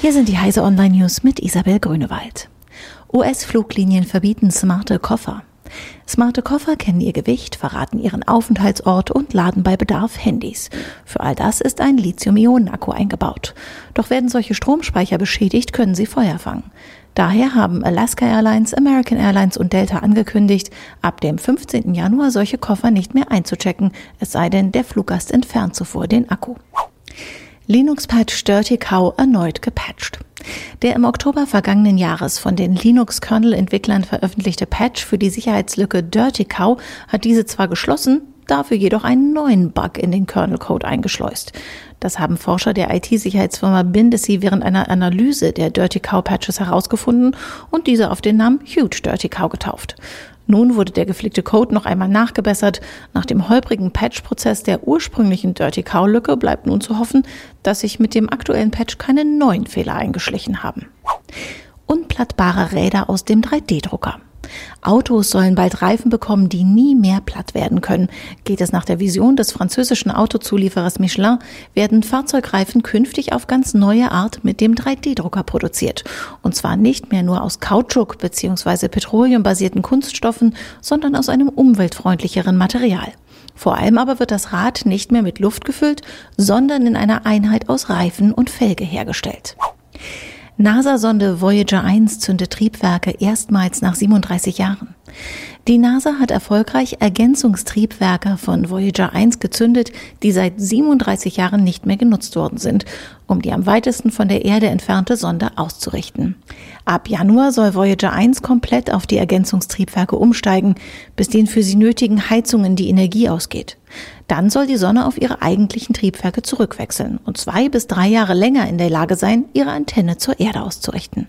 Hier sind die Heise Online News mit Isabel Grünewald. US-Fluglinien verbieten smarte Koffer. Smarte Koffer kennen ihr Gewicht, verraten ihren Aufenthaltsort und laden bei Bedarf Handys. Für all das ist ein Lithium-Ionen-Akku eingebaut. Doch werden solche Stromspeicher beschädigt, können sie Feuer fangen. Daher haben Alaska Airlines, American Airlines und Delta angekündigt, ab dem 15. Januar solche Koffer nicht mehr einzuchecken, es sei denn, der Fluggast entfernt zuvor den Akku. Linux-Patch Dirty Cow erneut gepatcht. Der im Oktober vergangenen Jahres von den Linux-Kernel-Entwicklern veröffentlichte Patch für die Sicherheitslücke Dirty Cow hat diese zwar geschlossen, dafür jedoch einen neuen Bug in den Kernel-Code eingeschleust. Das haben Forscher der IT-Sicherheitsfirma Bindesy während einer Analyse der Dirty Cow Patches herausgefunden und diese auf den Namen Huge Dirty Cow getauft. Nun wurde der geflickte Code noch einmal nachgebessert. Nach dem holprigen Patch-Prozess der ursprünglichen Dirty Cow-Lücke bleibt nun zu hoffen, dass sich mit dem aktuellen Patch keine neuen Fehler eingeschlichen haben. Unplattbare Räder aus dem 3D-Drucker. Autos sollen bald Reifen bekommen, die nie mehr platt werden können. Geht es nach der Vision des französischen Autozulieferers Michelin, werden Fahrzeugreifen künftig auf ganz neue Art mit dem 3D-Drucker produziert. Und zwar nicht mehr nur aus Kautschuk bzw. petroleumbasierten Kunststoffen, sondern aus einem umweltfreundlicheren Material. Vor allem aber wird das Rad nicht mehr mit Luft gefüllt, sondern in einer Einheit aus Reifen und Felge hergestellt. NASA-Sonde Voyager 1 zündet Triebwerke erstmals nach 37 Jahren. Die NASA hat erfolgreich Ergänzungstriebwerke von Voyager 1 gezündet, die seit 37 Jahren nicht mehr genutzt worden sind, um die am weitesten von der Erde entfernte Sonde auszurichten. Ab Januar soll Voyager 1 komplett auf die Ergänzungstriebwerke umsteigen, bis den für sie nötigen Heizungen die Energie ausgeht. Dann soll die Sonne auf ihre eigentlichen Triebwerke zurückwechseln und zwei bis drei Jahre länger in der Lage sein, ihre Antenne zur Erde auszurichten.